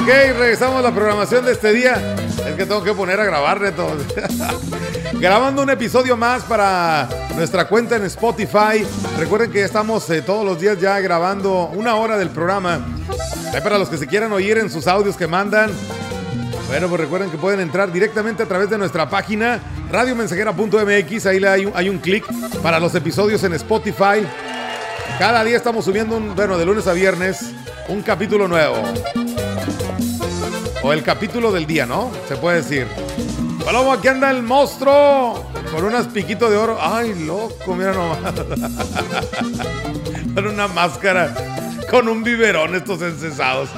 Ok, regresamos a la programación de este día. Es que tengo que poner a grabar, Neto. Grabando un episodio más para nuestra cuenta en Spotify. Recuerden que estamos eh, todos los días ya grabando una hora del programa. Ahí para los que se quieran oír en sus audios que mandan. Bueno, pues recuerden que pueden entrar directamente a través de nuestra página radiomensajera.mx. Ahí hay un, hay un clic para los episodios en Spotify. Cada día estamos subiendo, bueno, de lunes a viernes, un capítulo nuevo. O el capítulo del día, ¿no? Se puede decir. Palomo, aquí anda el monstruo. Con unas piquitos de oro. Ay, loco, mira nomás. Con una máscara. Con un biberón estos encesados.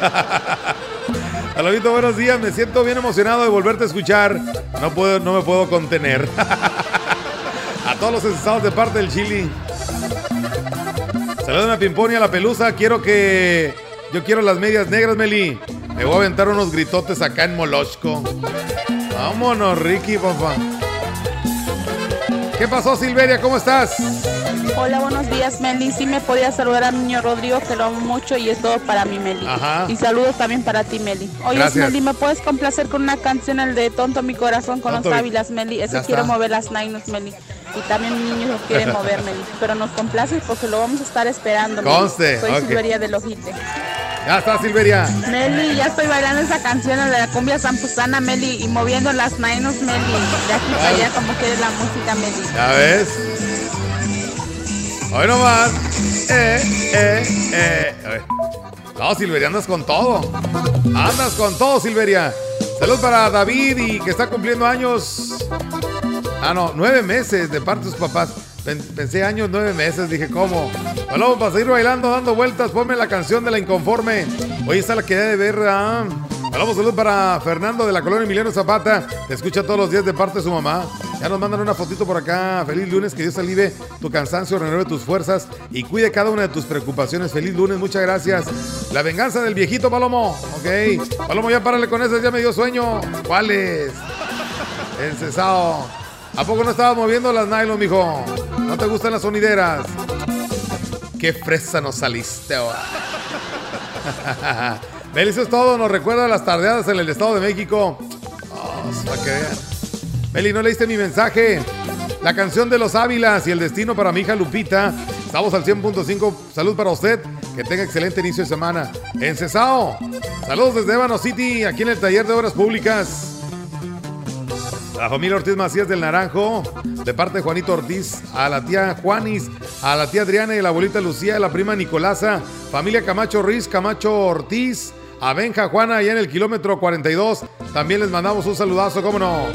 Alobito, buenos días. Me siento bien emocionado de volverte a escuchar. No, puedo, no me puedo contener. a todos los encesados de parte del Chili. Saludos a Pimpón y a la Pelusa. Quiero que. Yo quiero las medias negras, Meli. Me voy a aventar unos gritotes acá en Molosco. Vámonos, Ricky, papá. ¿Qué pasó, Silveria? ¿Cómo estás? Hola, buenos días, Meli. Sí me podía saludar a mi niño Rodrigo, que lo amo mucho y es todo para mí, Meli. Ajá. Y saludos también para ti, Meli. Oye, Gracias. Meli, ¿me puedes complacer con una canción, el de Tonto mi corazón con Tonto los ávilas, Meli? Eso quiero está. mover las nainos, Meli. Y también mi niño lo quiere mover, Meli. Pero nos complaces porque lo vamos a estar esperando, Meli. Conste, Soy ok. Silveria del Ojite. Ya está, Silveria. Meli, ya estoy bailando esa canción, la de la cumbia zampusana, Meli, y moviendo las nainos, Meli. De aquí para allá, como quiere la música, Meli. ¿Ya ves? Hoy nomás. Eh, eh, eh. No, Silveria, andas con todo. Andas con todo, Silveria. Salud para David y que está cumpliendo años. Ah, no, nueve meses de parte de sus papás. Pen- Pensé años, nueve meses. Dije, ¿cómo? Bueno, para seguir bailando, dando vueltas, ponme la canción de la inconforme. Hoy está la que de ver. Ah. Hablamos salud para Fernando de la colonia Emiliano Zapata. Te escucha todos los días de parte de su mamá. Ya nos mandan una fotito por acá. Feliz lunes, que Dios alivie tu cansancio, renueve tus fuerzas y cuide cada una de tus preocupaciones. Feliz lunes, muchas gracias. La venganza del viejito Palomo. Ok. Palomo, ya párale con eso, ya me dio sueño. ¿Cuáles? Encesado. ¿A poco no estabas moviendo las nylon, mijo? ¿No te gustan las sonideras? Qué fresa nos saliste eso es todo. Nos recuerda las tardeadas en el Estado de México. Oh, que vean. Meli, ¿no leíste mi mensaje? La canción de los Ávilas y el destino para mi hija Lupita. Estamos al 100.5. Salud para usted. Que tenga excelente inicio de semana. En Cesao. Saludos desde Ébano City, aquí en el taller de obras públicas. La familia Ortiz Macías del Naranjo, de parte de Juanito Ortiz, a la tía Juanis, a la tía Adriana y la abuelita Lucía, a la prima Nicolasa, familia Camacho Riz, Camacho Ortiz, a Benja Juana, allá en el kilómetro 42. También les mandamos un saludazo, ¿cómo no?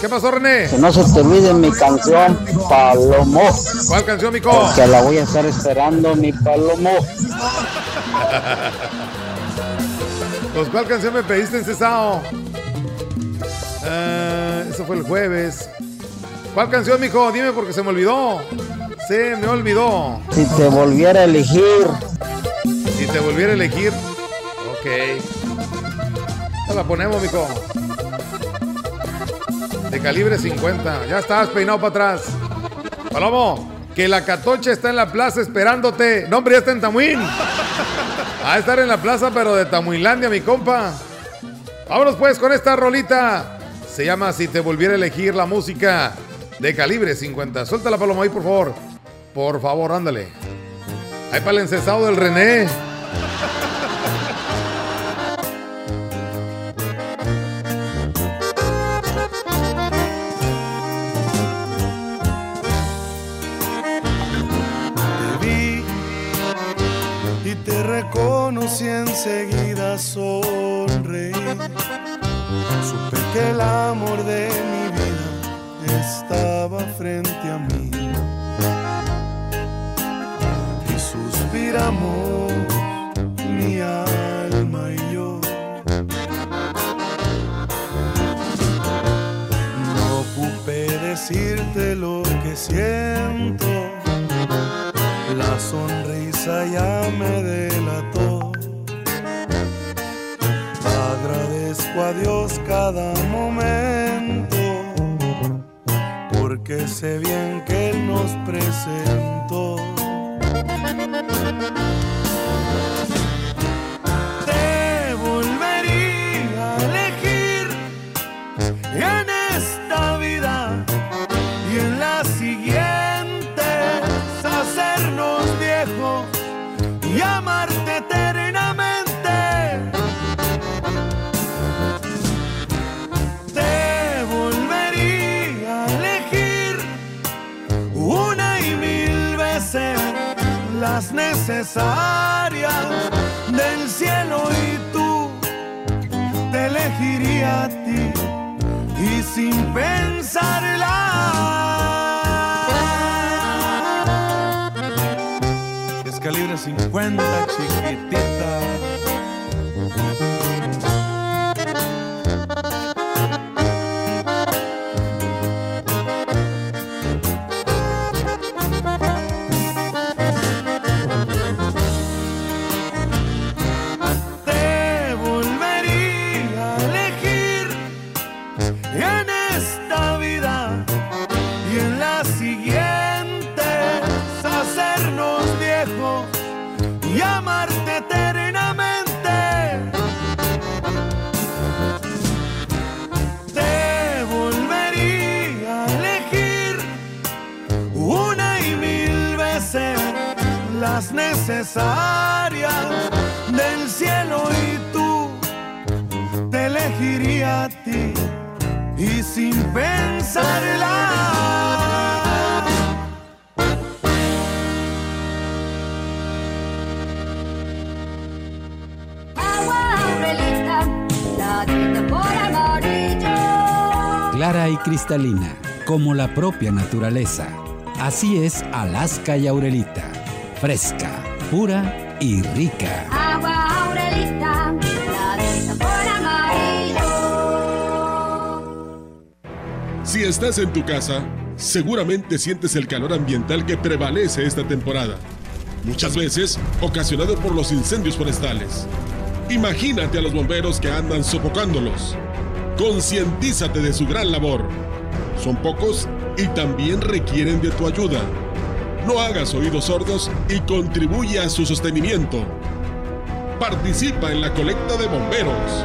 ¿Qué pasó, René? Que no se te olvide mi canción, Palomo. ¿Cuál canción, mico? Porque la voy a estar esperando, mi Palomo. Pues, ¿cuál canción me pediste en Cesao? Eh, eso fue el jueves. ¿Cuál canción, mijo? Dime porque se me olvidó. Se me olvidó. Si te volviera a elegir, Si te volviera a elegir. Ok. Ya la ponemos, mijo. De calibre 50. Ya estás peinado para atrás. Palomo, que la catocha está en la plaza esperándote. No, hombre, ya está en Tamuín. Va a estar en la plaza, pero de Tamuinlandia, mi compa. Vámonos pues con esta rolita. Se llama Si te volviera a elegir la música de calibre 50. Suéltala, Palomo, ahí, por favor. Por favor, ándale. Ahí para el encesado del René. Te vi y te reconocí enseguida sonreí. Supe que el amor de mi vida estaba frente a mí. Y suspiramos mi alma y yo. No ocupé decirte lo que siento. La sonrisa ya me Agradezco a Dios cada momento, porque sé bien que Él nos presentó. Las necesarias del cielo y tú te elegiría a ti y sin pensarla. Es calibre 50, chiquitita. Cristalina, como la propia naturaleza. Así es Alaska y Aurelita. Fresca, pura y rica. Agua Aurelita, la amarillo. Si estás en tu casa, seguramente sientes el calor ambiental que prevalece esta temporada, muchas veces ocasionado por los incendios forestales. Imagínate a los bomberos que andan sofocándolos. Concientízate de su gran labor. Son pocos y también requieren de tu ayuda. No hagas oídos sordos y contribuye a su sostenimiento. Participa en la colecta de bomberos.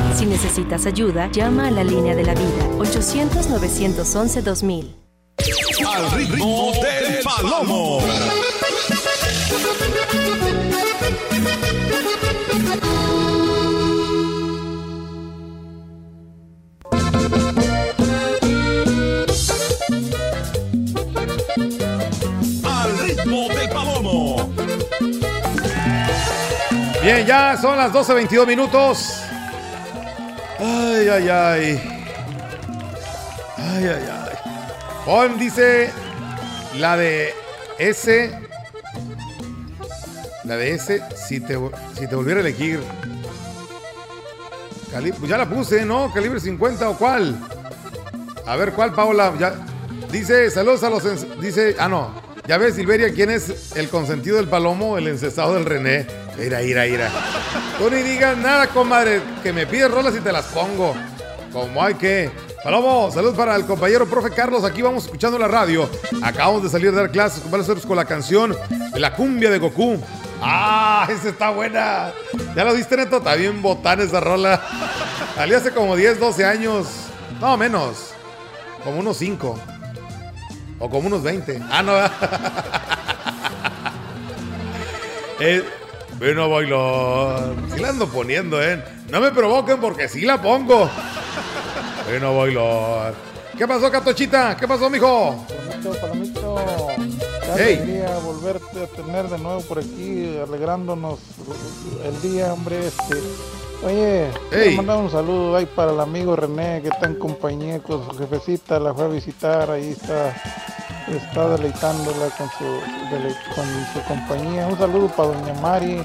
Si necesitas ayuda, llama a la línea de la vida 800-911-2000. Al ritmo del palomo. Al ritmo del palomo. Bien, ya son las 12.22 minutos. Ay, ay, ay. Ay, ay, ay. Pon, dice la de S. La de S, si te, si te volviera a elegir. Cali- pues ya la puse, ¿no? Calibre 50 o cuál. A ver, ¿cuál, Paola? Dice, saludos a los... Dice, ah, no. Ya ves, Silveria, quién es el consentido del palomo, el encestado del René. Ira, ira, ira. Tú ni digas nada, comadre, que me pides rolas y te las pongo. Como hay que. Palomo, salud para el compañero profe Carlos. Aquí vamos escuchando la radio. Acabamos de salir de dar clases con la canción de la cumbia de Goku. ¡Ah! Esa está buena. ¿Ya lo viste, Neto? Está bien botán esa rola. Salió hace como 10, 12 años. No, menos. Como unos 5. O como unos 20. Ah, no. Eh, ven a bailar. Sí la ando poniendo, ¿eh? No me provoquen porque sí la pongo. Ven a bailar. ¿Qué pasó, Catochita? ¿Qué pasó, mijo? Palomito, palomito. Qué Hey. alegría volverte a tener de nuevo por aquí, alegrándonos el día, hombre. Este. Oye, Hey. mandar un saludo ahí para el amigo René que está en compañía con su jefecita, la fue a visitar, ahí está, está deleitándola con su, con su compañía. Un saludo para doña Mari,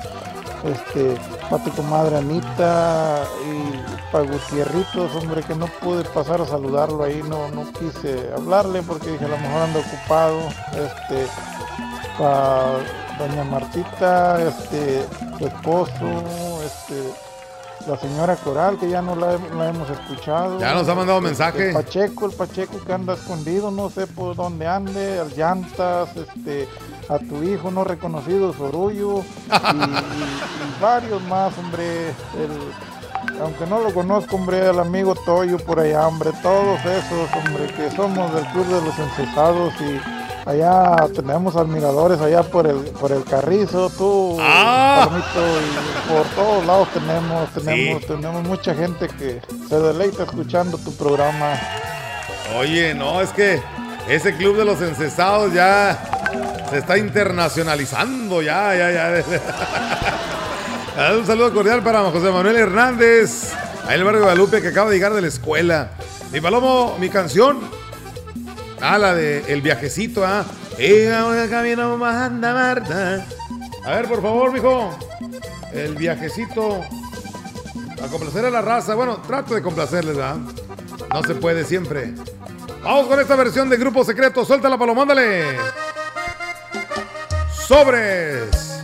este, para tu comadre Anita y para Gutierritos, hombre, que no pude pasar a saludarlo ahí, no, no quise hablarle porque dije a lo mejor anda ocupado, este, para doña Martita, este, su esposo, este, la señora Coral, que ya no la, la hemos escuchado. Ya nos ha mandado mensaje. El Pacheco, el Pacheco que anda escondido, no sé por dónde ande, al llantas, este, a tu hijo no reconocido, Sorullo, y, y- y varios más, hombre. El- aunque no lo conozco, hombre, el amigo Toyo por allá, hombre, todos esos, hombre, que somos del Club de los Encesados y allá tenemos admiradores allá por el, por el Carrizo, tú, Ah. Y por todos lados tenemos, tenemos, tenemos mucha gente que se deleita escuchando tu programa. Oye, no, es que ese club de los encesados ya se está internacionalizando, ya, ya, ya. Ah, Un saludo cordial para José Manuel Hernández, ahí en el barrio de Guadalupe, que acaba de llegar de la escuela. Mi Palomo, mi canción. Ah, la de El Viajecito, ah. Ahora camino manda Marta. A ver, por favor, mijo. El Viajecito. A complacer a la raza. Bueno, trato de complacerles, ¿verdad? No se puede siempre. Vamos con esta versión de Grupo Secreto. Suéltala, Paloma, mándale. Sobres.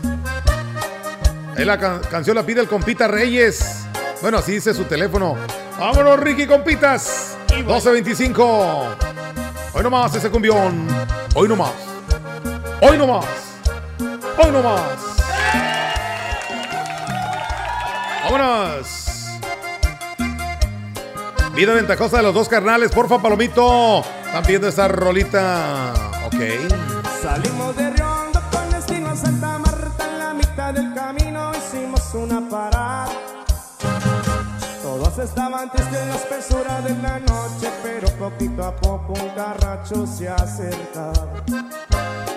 Es la can- canción la pide el compita Reyes. Bueno, así dice su teléfono. Vámonos, Ricky Compitas. 1225. Hoy nomás ese cumbión. Hoy nomás. Hoy nomás. Hoy nomás. Vámonos. Vida ventajosa de los dos carnales, porfa, Palomito. Están pidiendo esa rolita. Ok. Salimos de Todos estaban tristes en la espesura de la noche, pero poquito a poco un carracho se acercaba.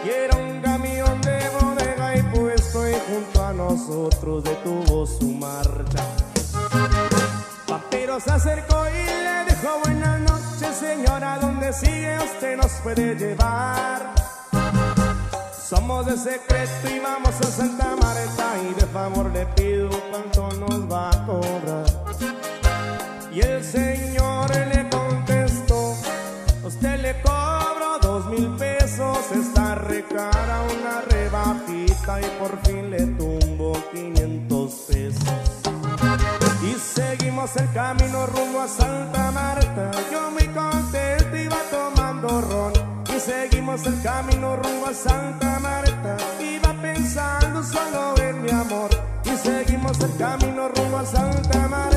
Y era un camión de bodega y puesto y junto a nosotros detuvo su marcha. Papiro se acercó y le dijo buenas noches, señora, ¿dónde sigue? Usted nos puede llevar. Somos de secreto y vamos a Santa Marta y de favor le pido cuánto nos va a cobrar. Y el señor le contestó, usted le cobro dos mil pesos, está recara una rebajita y por fin le tumbo 500 pesos. Y seguimos el camino rumbo a Santa Marta. Yo muy contento iba tomando ron. Y seguimos el camino rumbo a Santa Marta. Iba pensando solo en mi amor. Y seguimos el camino rumbo a Santa Marta.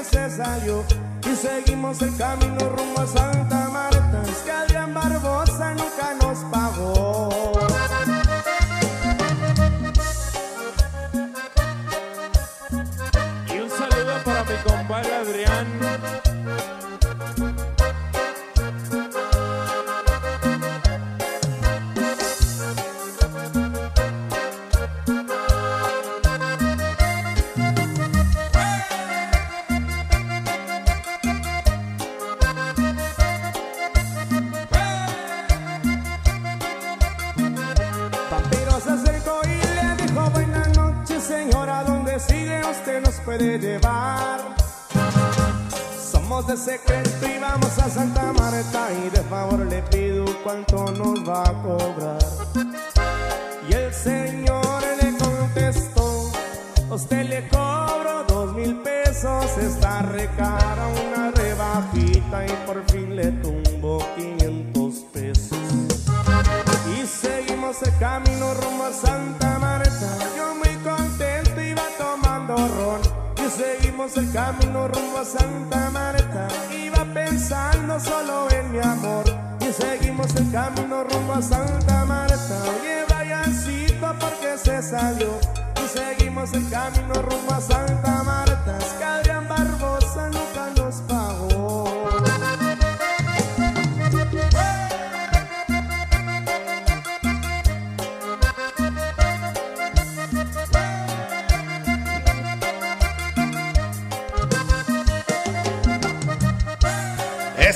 Y seguimos el camino rumbo a Santa Marta. Es que Adrián Barbosa nunca nos pagó. Y un saludo para mi compadre Adrián. Puede llevar. Somos de secreto y vamos a Santa Marta y de favor le pido cuánto nos va a cobrar. Y el señor le contestó, usted le cobro dos mil pesos, está recara una rebajita y por fin le tumbo 500 pesos. Y seguimos el camino rumbo a Santa Marta. Yo muy Seguimos el camino rumbo a Santa Marta. Iba pensando solo en mi amor. Y seguimos el camino rumbo a Santa Marta. Oye, Briancito, porque se salió. Y seguimos el camino rumbo a Santa Marta. Es que Barbosa nunca nos pagó.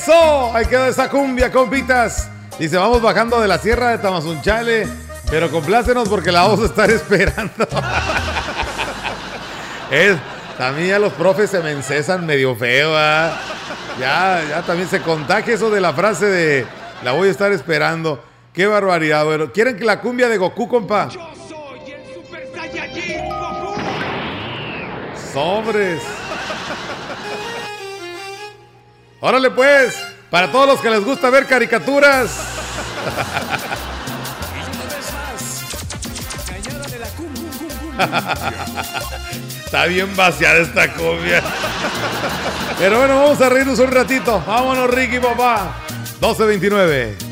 Eso, ahí quedó esa cumbia, compitas. Dice, vamos bajando de la sierra de Tamazunchale, pero complácenos porque la vamos a estar esperando. es, también ya los profes se me encesan medio feo, ¿ah? Ya, ya también se contagia eso de la frase de la voy a estar esperando. Qué barbaridad, bueno. ¿Quieren que la cumbia de Goku, compa? Sobres. Órale pues, para todos los que les gusta ver caricaturas, Está bien vaciada esta cumbia. Pero bueno, vamos a reírnos un ratito. Vámonos, Ricky, papá. 12.29.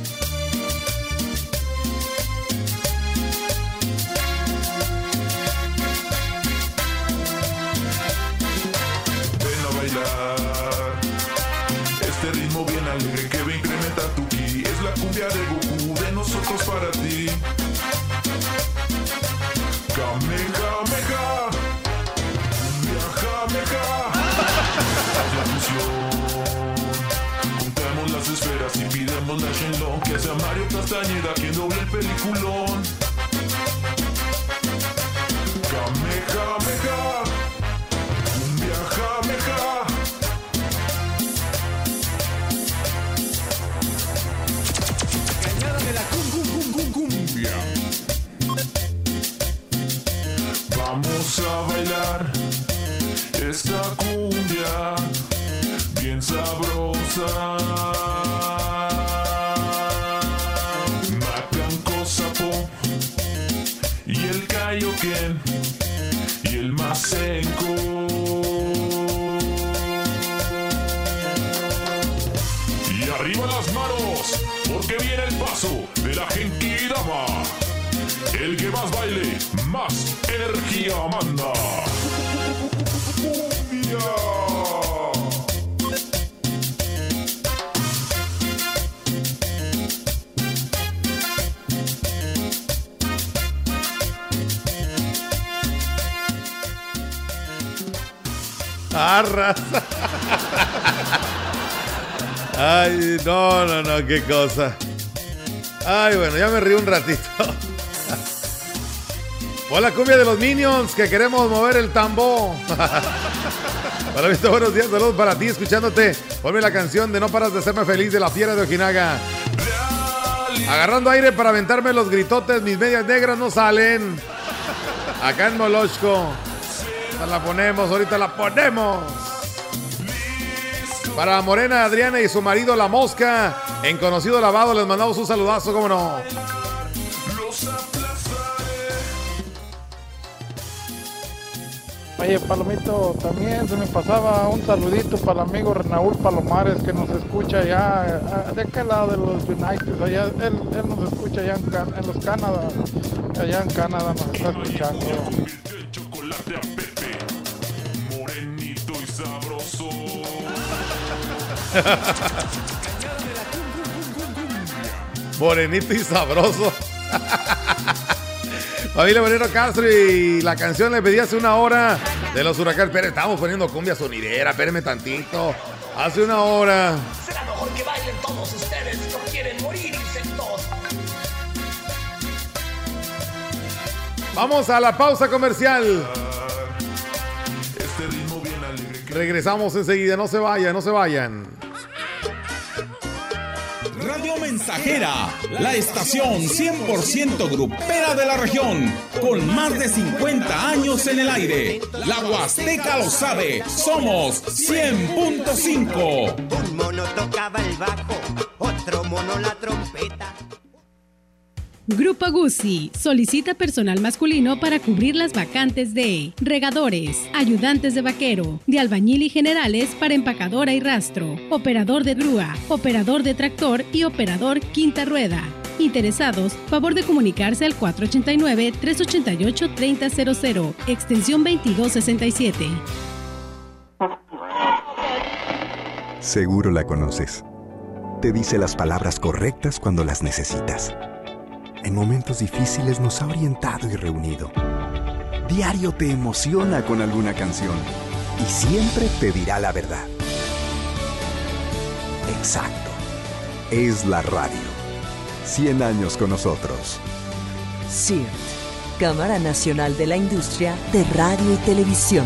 y el Masenko. Y arriba las manos, porque viene el paso de la Genkidama. El que más baile, más energía manda. Cumbia. Arras. Ay, no, no, no, qué cosa. Ay, bueno, ya me río un ratito. Hola, cumbia de los Minions, que queremos mover el tambo. Hola, visto, buenos días, saludos para ti, escuchándote. Ponme la canción de No paras de hacerme feliz de la fiera de Ojinaga. Agarrando aire para aventarme los gritotes, mis medias negras no salen. Acá en Molochco. Ahorita la ponemos, ahorita la ponemos. Para Morena Adriana y su marido La Mosca, en conocido lavado, les mandamos un saludazo, cómo no. Oye, Palomito, también se me pasaba un saludito para el amigo Renaúl Palomares que nos escucha allá, de aquel lado de los United, allá, él, él nos escucha allá en, en los Canadá, allá en Canadá nos está escuchando. Chocolate a Pepe, morenito y sabroso. Morenito y sabroso. Familia Moreno Castro y la canción le pedí hace una hora de los huracanes. Pero estamos poniendo cumbia sonidera, espérenme tantito. Hace una hora. Será mejor que bailen todos ustedes no quieren morir insectos. Vamos a la pausa comercial. Regresamos enseguida, no se vayan, no se vayan. Radio Mensajera, la estación 100% grupera de la región, con más de 50 años en el aire. La Huasteca lo sabe, somos 100.5. Un mono tocaba el bajo, otro mono la trompeta. Grupo Guzzi solicita personal masculino para cubrir las vacantes de regadores, ayudantes de vaquero, de albañil y generales para empacadora y rastro, operador de grúa, operador de tractor y operador quinta rueda. Interesados, favor de comunicarse al 489-388-3000, extensión 2267. Seguro la conoces. Te dice las palabras correctas cuando las necesitas. En momentos difíciles nos ha orientado y reunido. Diario te emociona con alguna canción y siempre te dirá la verdad. Exacto. Es la radio. 100 años con nosotros. CIRT, Cámara Nacional de la Industria de Radio y Televisión.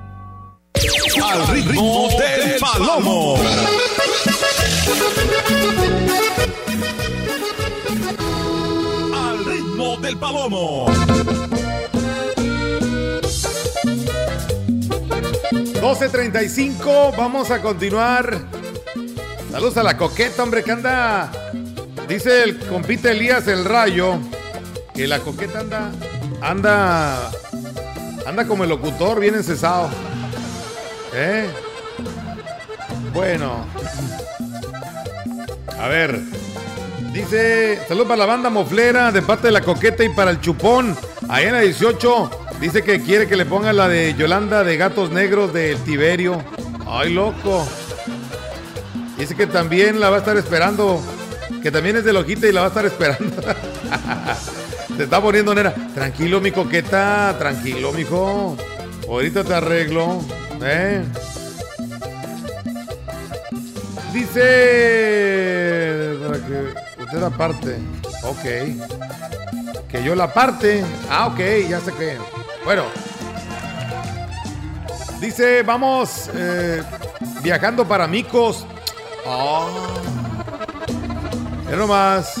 Al ritmo del palomo. Al ritmo del palomo. 12.35, vamos a continuar. Saludos a la coqueta, hombre, que anda. Dice el compite Elías el Rayo que la coqueta anda. Anda. Anda como el locutor, bien encesado. ¿Eh? Bueno. A ver. Dice, saludos para la banda moflera de parte de la coqueta y para el chupón. Ahí en la 18 dice que quiere que le ponga la de Yolanda de Gatos Negros del Tiberio. Ay, loco. Dice que también la va a estar esperando. Que también es de Lojita y la va a estar esperando. Te está poniendo nena. Tranquilo, mi coqueta. Tranquilo, mijo. Ahorita te arreglo. ¿Eh? Dice. Para que usted la parte. Ok. Que yo la parte. Ah, ok, ya sé que. Bueno. Dice, vamos eh, viajando para Micos. Ah. Ya nomás.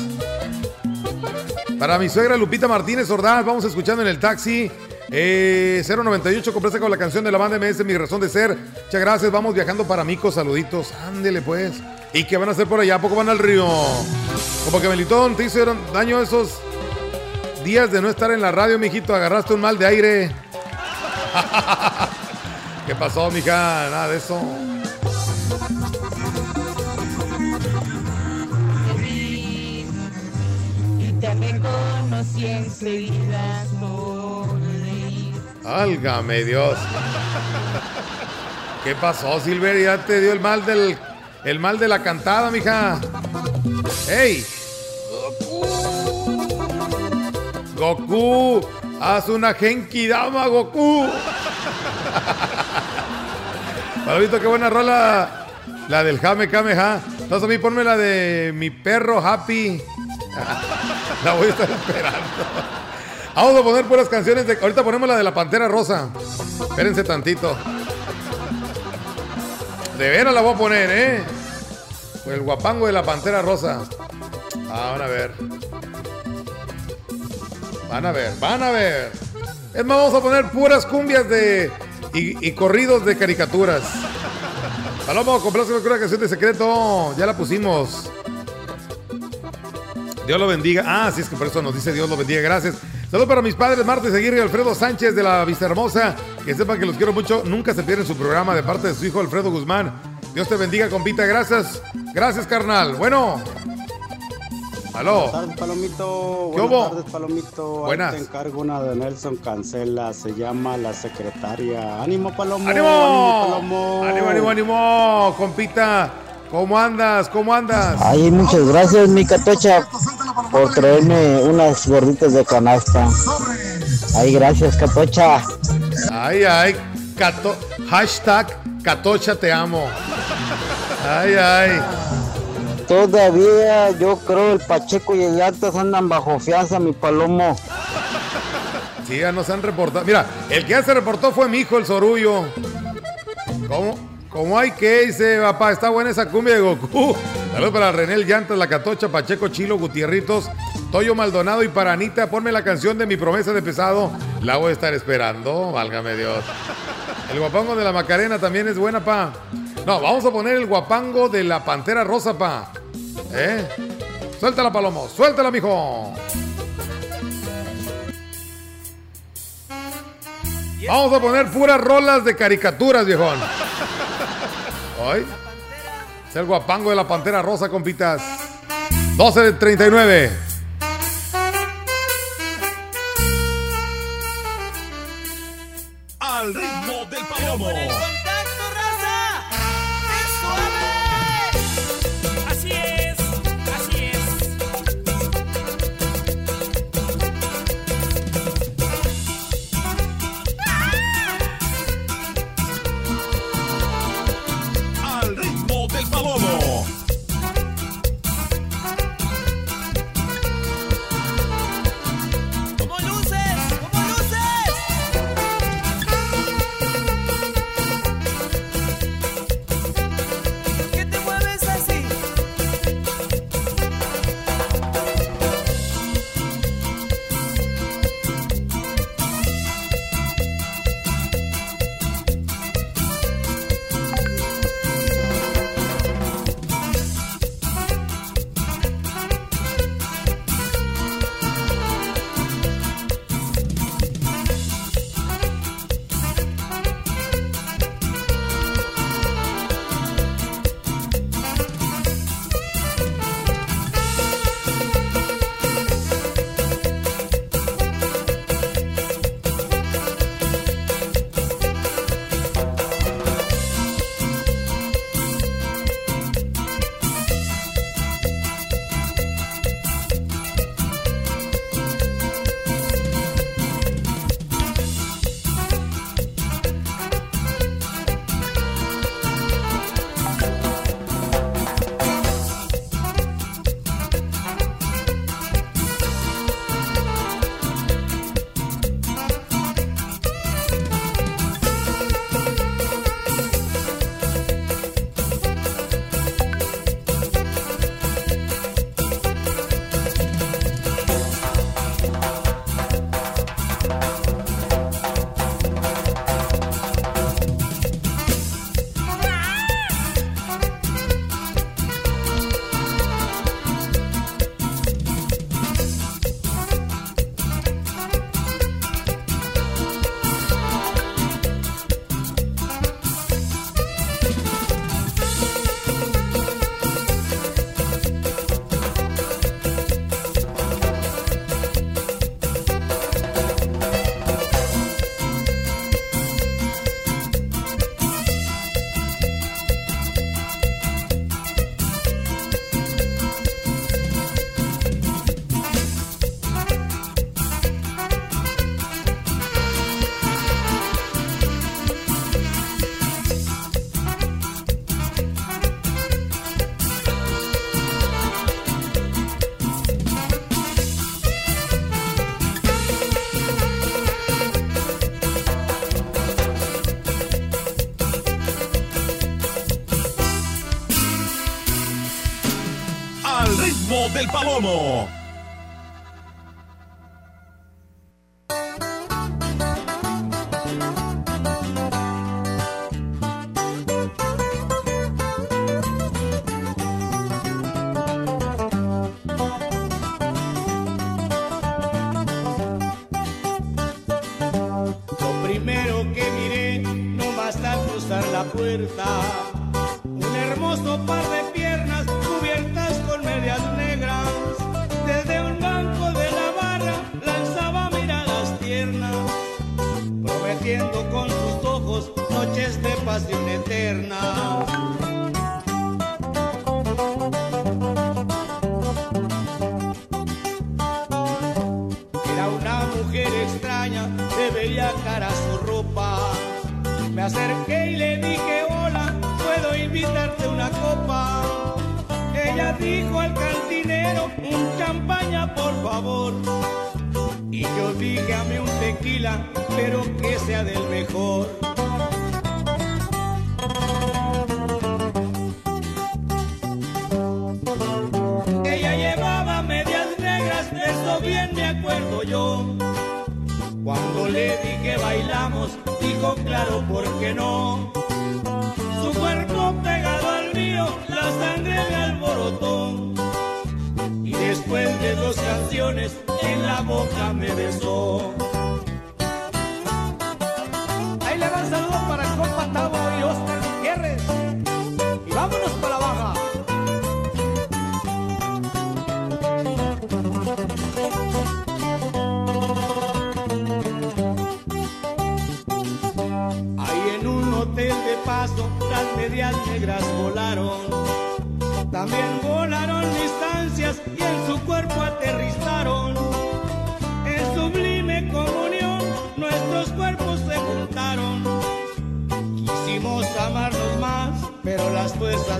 Para mi suegra Lupita Martínez Ordaz, vamos escuchando en el taxi. Eh, 098, complace con la canción de la banda MS, Mi Razón de Ser. Muchas gracias, vamos viajando para Micos, saluditos. Ándele pues. ¿Y qué van a hacer por allá? ¿A poco van al río? Como que Melitón te hicieron daño esos días de no estar en la radio, mijito. Agarraste un mal de aire. ¿Qué pasó, mija? Nada de eso. Y te reconocí enseguida reír. Álgame Dios. ¿Qué pasó, Silver? Ya te dio el mal del. El mal de la cantada, mija. ¡Ey! Goku, haz una Genki Dama, Goku. Pablito, qué buena rola. La del Jame Kameha. Entonces a mí ponme la de mi perro Happy. la voy a estar esperando. Vamos a poner puras canciones de. Ahorita ponemos la de la Pantera Rosa. Espérense tantito. De veras la voy a poner, ¿eh? El guapango de la Pantera Rosa. Ah, van a ver. Van a ver, van a ver. Es más, vamos a poner puras cumbias de. y, corridos de caricaturas. Palomo, complace con una canción de secreto. Ya la pusimos. Dios lo bendiga. Ah, sí, es que por eso nos dice Dios lo bendiga. Gracias. Saludos para mis padres, Martes Aguirre y Alfredo Sánchez de la Vista Hermosa. Que sepan que los quiero mucho. Nunca se pierden su programa de parte de su hijo Alfredo Guzmán. Dios te bendiga, compita. Gracias. Gracias, carnal. Bueno. Aló. Buenas tardes, Palomito. ¿Qué Buenas hubo? tardes, Palomito. Ahí Buenas. te encargo una de Nelson Cancela. Se llama La Secretaria. ¡Ánimo, Palomo! ¡Ánimo! Palomo! ¡Ánimo, ánimo, ánimo! Compita. ¿Cómo andas? ¿Cómo andas? Ay, muchas gracias, mi catocha, por traerme unas gorditas de canasta. Ay, gracias, catocha. Ay, ay. Cato- hashtag Catocha te amo. Ay, ay. Todavía yo creo el Pacheco y el Yatas andan bajo fianza, mi Palomo. Sí, ya nos han reportado. Mira, el que ya se reportó fue mi hijo, el Sorullo. ¿Cómo? ¿Cómo hay que dice, papá? Está buena esa cumbia de Goku. Saludos para René el Llantas, La Catocha, Pacheco, Chilo, Gutierritos, Toyo Maldonado y para Anita. Ponme la canción de mi promesa de pesado. La voy a estar esperando, válgame Dios. El guapango de la Macarena también es buena, pa. No, vamos a poner el guapango de la Pantera Rosa, pa. ¿Eh? Suéltala, Palomo, suéltala, mijo. Vamos a poner puras rolas de caricaturas, viejón. Hoy es el guapango de la Pantera Rosa, compitas. 12 de 39. Ritmo extraña, se veía cara su ropa. Me acerqué y le dije, hola, ¿puedo invitarte una copa? Ella dijo al cantinero, un champaña por favor. Y yo dije, a un tequila, pero que sea del mejor. Claro, ¿por qué no? Su cuerpo pegado al mío, la sangre me alborotó. Y después de dos canciones, en la boca me besó.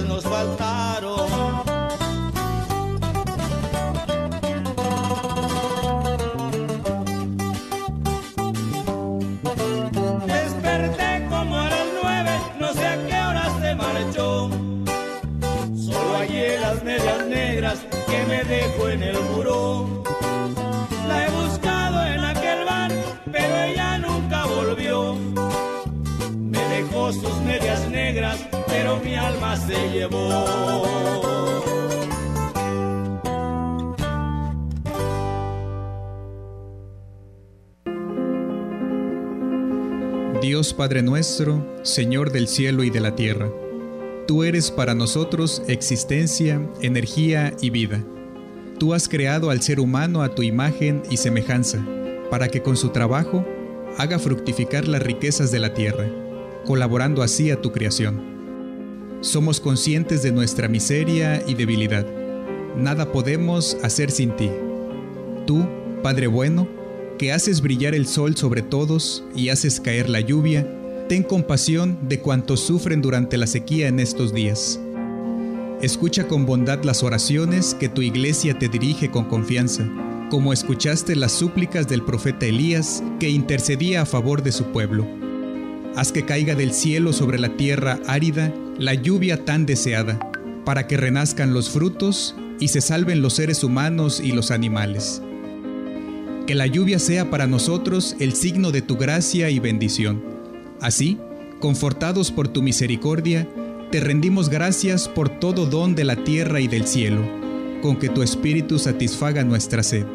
Nos faltaron. Se llevó. Dios Padre nuestro, Señor del cielo y de la tierra, tú eres para nosotros existencia, energía y vida. Tú has creado al ser humano a tu imagen y semejanza, para que con su trabajo haga fructificar las riquezas de la tierra, colaborando así a tu creación. Somos conscientes de nuestra miseria y debilidad. Nada podemos hacer sin ti. Tú, Padre bueno, que haces brillar el sol sobre todos y haces caer la lluvia, ten compasión de cuantos sufren durante la sequía en estos días. Escucha con bondad las oraciones que tu iglesia te dirige con confianza, como escuchaste las súplicas del profeta Elías que intercedía a favor de su pueblo. Haz que caiga del cielo sobre la tierra árida la lluvia tan deseada, para que renazcan los frutos y se salven los seres humanos y los animales. Que la lluvia sea para nosotros el signo de tu gracia y bendición. Así, confortados por tu misericordia, te rendimos gracias por todo don de la tierra y del cielo, con que tu Espíritu satisfaga nuestra sed.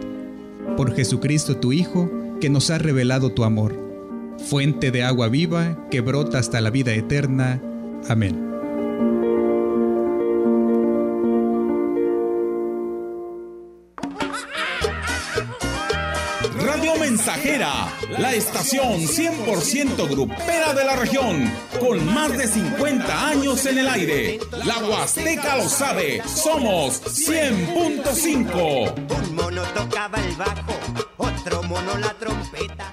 Por Jesucristo tu Hijo, que nos ha revelado tu amor, fuente de agua viva que brota hasta la vida eterna. Amén. Radio Mensajera, la estación 100% grupera de la región, con más de 50 años en el aire. La Huasteca lo sabe, somos 100.5. Un mono tocaba el bajo, otro mono la trompeta.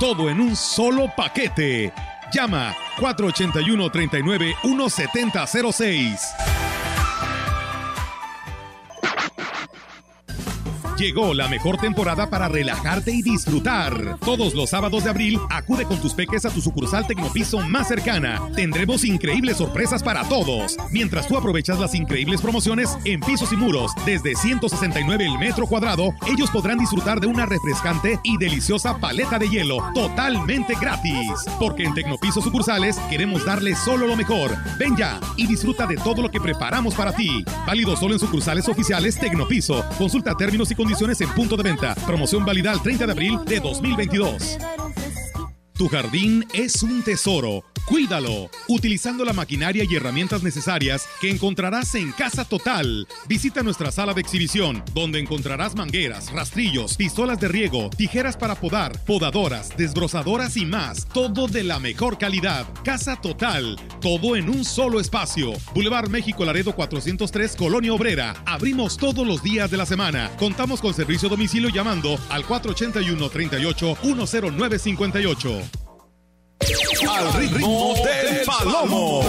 Todo en un solo paquete. Llama 481 39 1706. Llegó la mejor temporada para relajarte y disfrutar. Todos los sábados de abril, acude con tus peques a tu sucursal Tecnopiso más cercana. Tendremos increíbles sorpresas para todos. Mientras tú aprovechas las increíbles promociones en pisos y muros desde 169 el metro cuadrado, ellos podrán disfrutar de una refrescante y deliciosa paleta de hielo totalmente gratis. Porque en Tecnopiso sucursales queremos darle solo lo mejor. Ven ya y disfruta de todo lo que preparamos para ti. Válido solo en sucursales oficiales Tecnopiso. Consulta términos y condiciones en punto de venta. Promoción válida al 30 de abril de 2022. Tu jardín es un tesoro. Cuídalo, utilizando la maquinaria y herramientas necesarias que encontrarás en Casa Total. Visita nuestra sala de exhibición, donde encontrarás mangueras, rastrillos, pistolas de riego, tijeras para podar, podadoras, desbrozadoras y más. Todo de la mejor calidad. Casa Total, todo en un solo espacio. Boulevard México Laredo 403, Colonia Obrera. Abrimos todos los días de la semana. Contamos con servicio domicilio llamando al 481 38 10958. Al ritmo del palomo.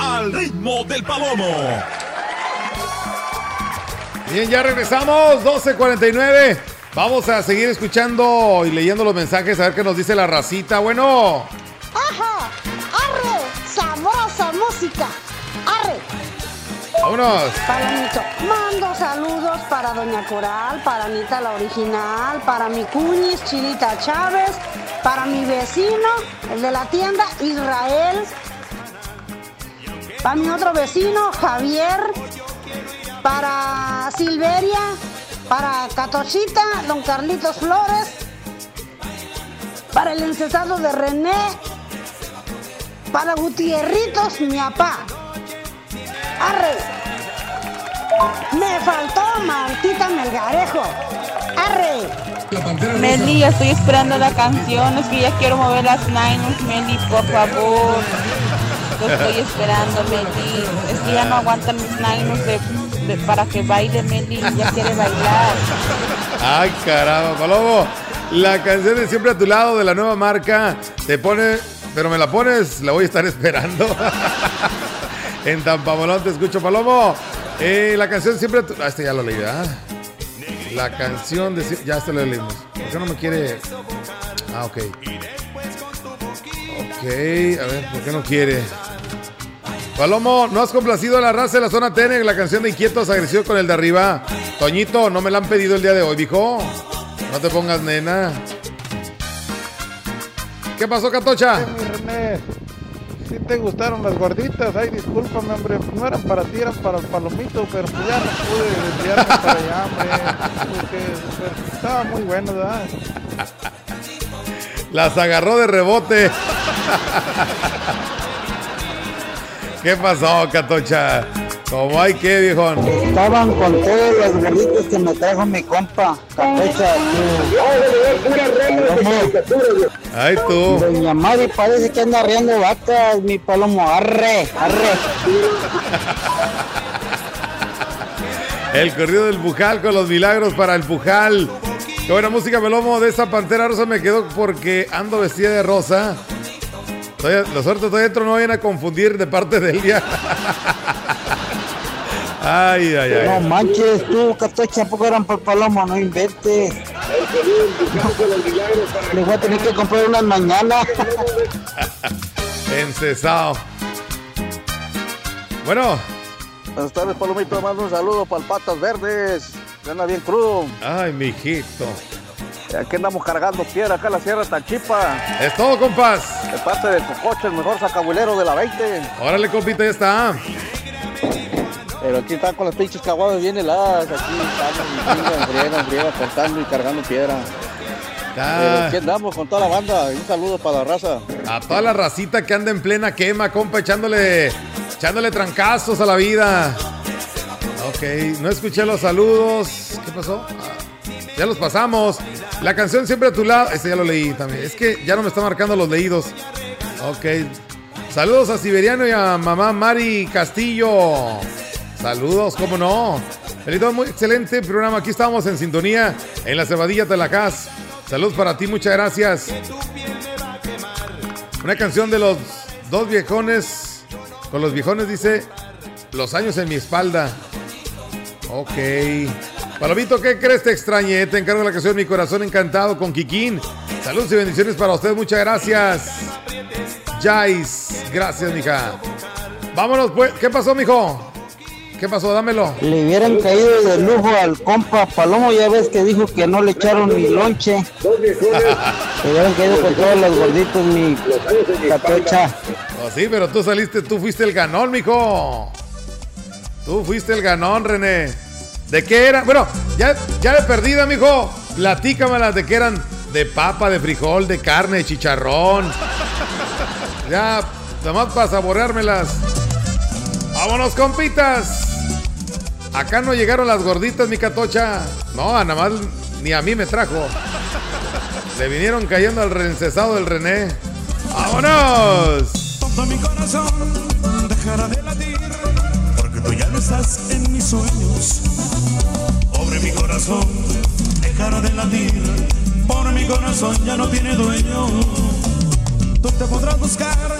Al ritmo del palomo. Bien, ya regresamos, 12.49. Vamos a seguir escuchando y leyendo los mensajes, a ver qué nos dice la racita. Bueno, ¡Ajá! ¡Arre! ¡Sabrosa música! ¡Arre! Vámonos. Palomito, mando saludos para Doña Coral, para Anita la original, para mi cuñis Chilita Chávez, para mi vecino, el de la tienda, Israel, para mi otro vecino, Javier, para Silveria, para Catochita, Don Carlitos Flores, para el encesado de René, para Gutierritos, mi papá. ¡Arre! Me faltó Martita Melgarejo. ¡Arre! Meli, ya estoy esperando la canción, es que ya quiero mover las nines, Meli, por favor. Lo estoy esperando, Meli. Es que ya no aguantan mis nines de, de- para que baile, Meli. Ya quiere bailar. Ay, caramba, Palomo. La canción de Siempre a tu lado de la nueva marca te pone, pero me la pones, la voy a estar esperando. en Tampamolón te escucho, Palomo. Eh, la canción Siempre. Ah, este ya lo leí, ¿verdad? La canción de... Ya este lo leímos. ¿Por qué no me quiere...? Ah, ok. Ok, a ver, ¿por qué no quiere? Palomo, ¿no has complacido a la raza de la zona TN la canción de Inquietos agresivo con el de arriba? Toñito, no me la han pedido el día de hoy, dijo. No te pongas nena. ¿Qué pasó, Catocha? Si te gustaron las gorditas, ay, discúlpame, hombre, no eran para ti, eran para el palomito, pero pues ya no pude desviarme para allá, hombre, porque pues, estaba muy bueno, ¿verdad? Las agarró de rebote. ¿Qué pasó, Catocha? ¿Cómo hay que, viejón? Estaban con todas las gorditas que me trajo mi compa. Capecha. Ay, tú. Doña Mari parece que anda riendo vacas, mi palomo. Arre, arre. El corrido del Pujal con los milagros para el Pujal. Qué buena música, Melomo. De esa pantera rosa me quedó porque ando vestida de rosa. Los suertes todavía dentro no vayan a confundir de parte del día. Ay, ay, ay. No manches, tú, Catocha, ¿a poco eran por palomo? No inventes. Le voy a tener que comprar unas mañana. Encesado. Bueno. Buenas tardes, Palomito. Mando un saludo para el Patas Verdes. Anda bien crudo. Ay, mijito. Aquí andamos cargando piedra acá en la Sierra Tachipa. Es todo, compas. De parte del Cocoche, el mejor sacabuelero de la 20. Órale, compita, ya está. Pero aquí están con las pinches caguadas bien heladas. Aquí estamos en friega, cortando y cargando piedra. Pero aquí andamos con toda la banda. Un saludo para la raza. A toda la racita que anda en plena quema, compa, echándole, echándole trancazos a la vida. Ok, no escuché los saludos. ¿Qué pasó? Ah, ya los pasamos. La canción siempre a tu lado. Ese ya lo leí también. Es que ya no me está marcando los leídos. Ok. Saludos a Siberiano y a mamá Mari Castillo. Saludos, cómo no. Feliz, muy excelente programa. Aquí estamos en sintonía en la Cebadilla de la Cas. Saludos para ti, muchas gracias. Una canción de los dos viejones. Con los viejones dice Los años en mi espalda. Ok. Palomito, ¿qué crees? Te extrañé. Te encargo la canción Mi Corazón Encantado con Kikín. Saludos y bendiciones para usted. Muchas gracias. Jais. Gracias, mija. Vámonos, pues. ¿Qué pasó, mijo? ¿Qué pasó? Dámelo. Le hubieran caído de lujo al compa Palomo, ya ves que dijo que no le echaron mi lonche. le hubieran caído con todos los gorditos, mi capecha. Oh, sí, pero tú saliste, tú fuiste el ganón, mijo. Tú fuiste el ganón, René. ¿De qué eran? Bueno, ya, ya de perdida, mijo. Platícamelas de qué eran de papa, de frijol, de carne, de chicharrón. Ya, nomás para saboreármelas. Vámonos, compitas. Acá no llegaron las gorditas, mi catocha. No, nada más ni a mí me trajo. Le vinieron cayendo al rencesado del René. ¡Vámonos! Todo mi corazón dejará de latir porque tú ya no estás en mis sueños. Pobre mi corazón dejará de latir por mi corazón ya no tiene dueño. Tú te podrás buscar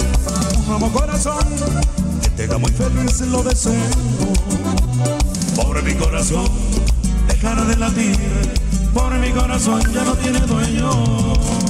un nuevo corazón haga muy feliz, lo deseo. Pobre mi corazón dejará de latir por mi corazón ya no tiene dueño.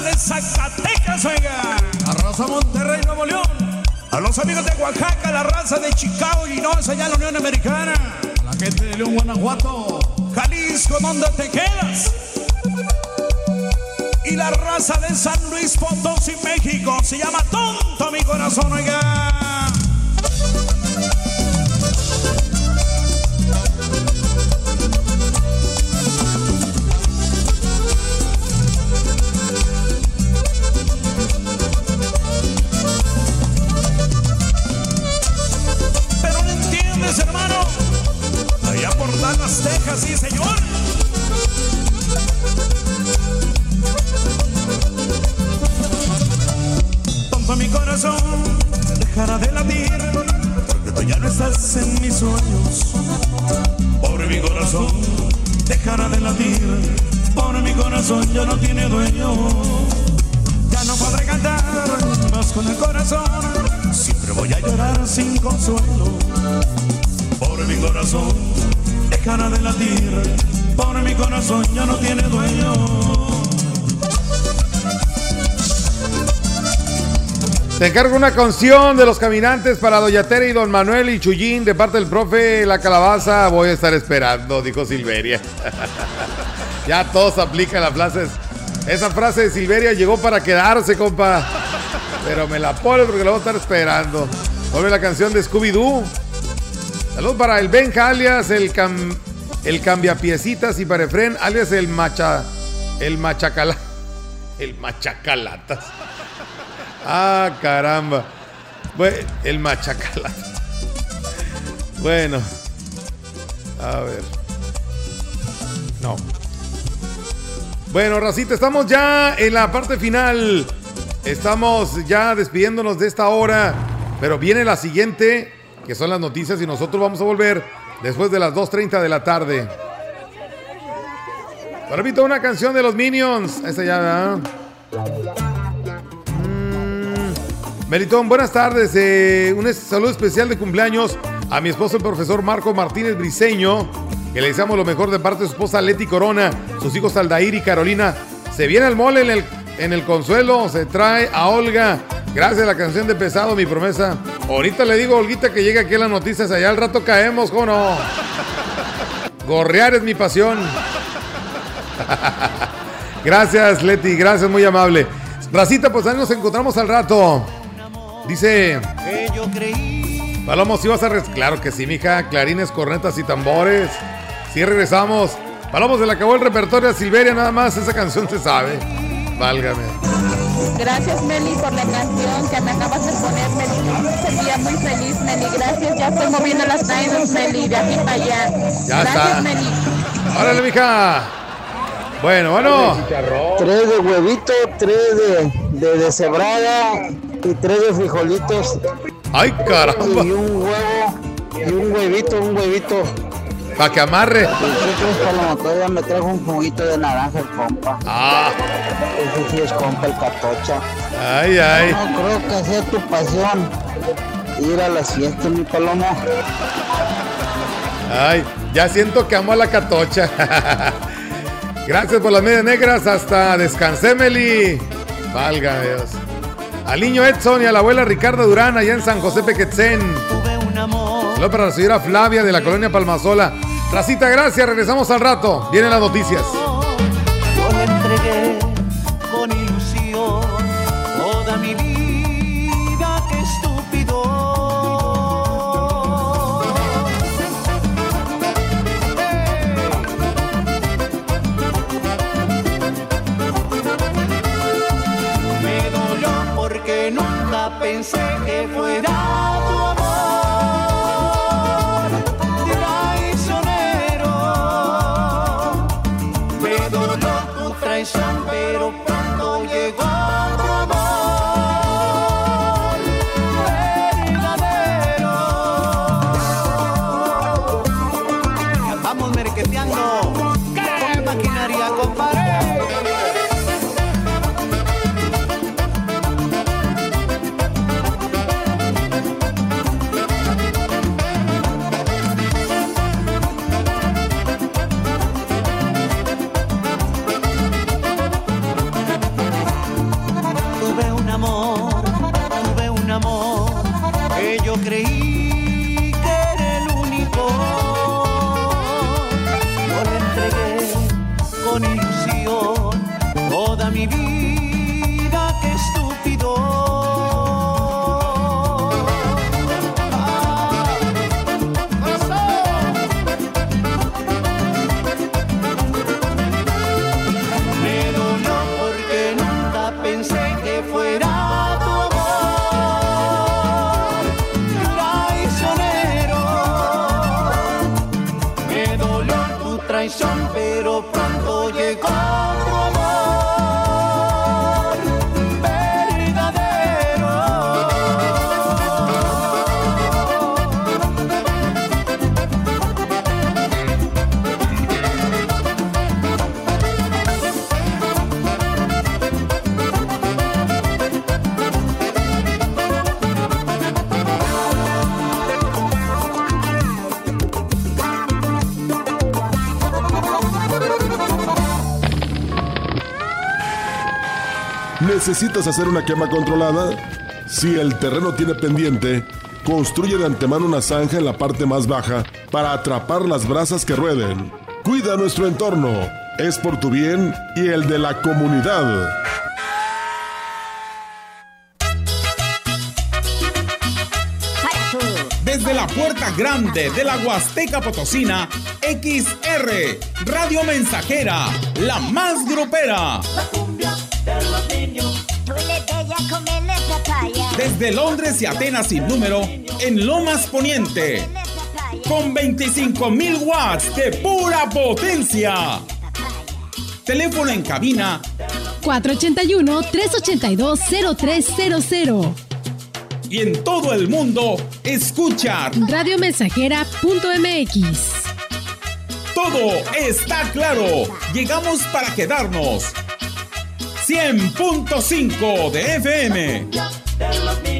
De Zacatecas, oiga. La raza Monterrey, Nuevo León. A los amigos de Oaxaca, la raza de Chicago, Illinois, allá en la Unión Americana. La gente de León, Guanajuato. Jalisco, ¿dónde te quedas? Y la raza de San Luis Potosí, México. Se llama Tonto mi corazón, oiga. Dueño. Ya no podré cantar más con el corazón. Siempre voy a llorar sin consuelo. Por mi corazón dejará de latir. Por mi corazón ya no tiene dueño. Te encargo una canción de los caminantes para Doña y Don Manuel y Chuyín de parte del profe La Calabaza. Voy a estar esperando, dijo Silveria. ya todos aplican las frases. Esa frase de Silveria llegó para quedarse, compa. Pero me la pone porque la voy a estar esperando. Vuelve la canción de Scooby-Doo. Saludos para el Benja alias el, cam, el cambiapiecitas y para Efren alias el macha el machacala. El machacalatas. Ah, caramba. Bueno, el machacalatas. Bueno. A ver. No. Bueno, Racita, estamos ya en la parte final. Estamos ya despidiéndonos de esta hora. Pero viene la siguiente, que son las noticias, y nosotros vamos a volver después de las 2.30 de la tarde. Repito, una canción de los Minions. Esta ya. Mm, Melitón, buenas tardes. Eh, un saludo especial de cumpleaños a mi esposo, el profesor Marco Martínez Briseño, que le deseamos lo mejor de parte de su esposa Leti Corona, sus hijos Aldair y Carolina. Se viene el mole en el, en el consuelo, se trae a Olga. Gracias a la canción de Pesado, mi promesa. Ahorita le digo a Olguita que llegue aquí a las noticias, allá al rato caemos, ¿cómo no? Gorrear es mi pasión. gracias, Leti, gracias, muy amable. Racita, pues ahí nos encontramos al rato. Dice. Palomos, si vas a. Claro que sí, mija. Clarines, cornetas y tambores. Sí, regresamos. Palomos, se le acabó el repertorio a Silveria, nada más. Esa canción se sabe. Válgame. Gracias, Meli, por la canción que me acabas de poner, Meli. Sería muy feliz, Meli. Gracias, ya estoy moviendo las Niners, Meli, de aquí para allá. Ya Gracias, está. Meli. Órale, mija. Bueno, bueno. Tres de huevito, tres de, de deshebrada y tres de frijolitos. Ay, caramba. Y un huevo, y un huevito, un huevito. Para que amarre. ¿Y qué crees, Paloma? Todavía me trajo un juguito de naranja el compa. Ah. Ese sí es compa, el catocha. Ay, ay. No creo que sea tu pasión ir a las fiestas, mi Paloma. Ay, ya siento que amo a la catocha. Gracias por las medias negras. Hasta descansé, Meli. Valga Dios. Al niño Edson y a la abuela Ricardo Durán allá en San José Pequetzen. Saludos para la señora Flavia de la colonia Palmasola. Racita, gracias. Regresamos al rato. Vienen las noticias. ¿Necesitas hacer una quema controlada? Si el terreno tiene pendiente, construye de antemano una zanja en la parte más baja para atrapar las brasas que rueden. Cuida nuestro entorno. Es por tu bien y el de la comunidad. Desde la puerta grande de la Huasteca Potosina, XR, Radio Mensajera, la más grupera. Desde Londres y Atenas sin número en Lomas Poniente. Con 25.000 watts de pura potencia. Teléfono en cabina 481-382-0300. Y en todo el mundo, escucha Radiomensajera.mx. Todo está claro. Llegamos para quedarnos. 100.5 de FM. That love me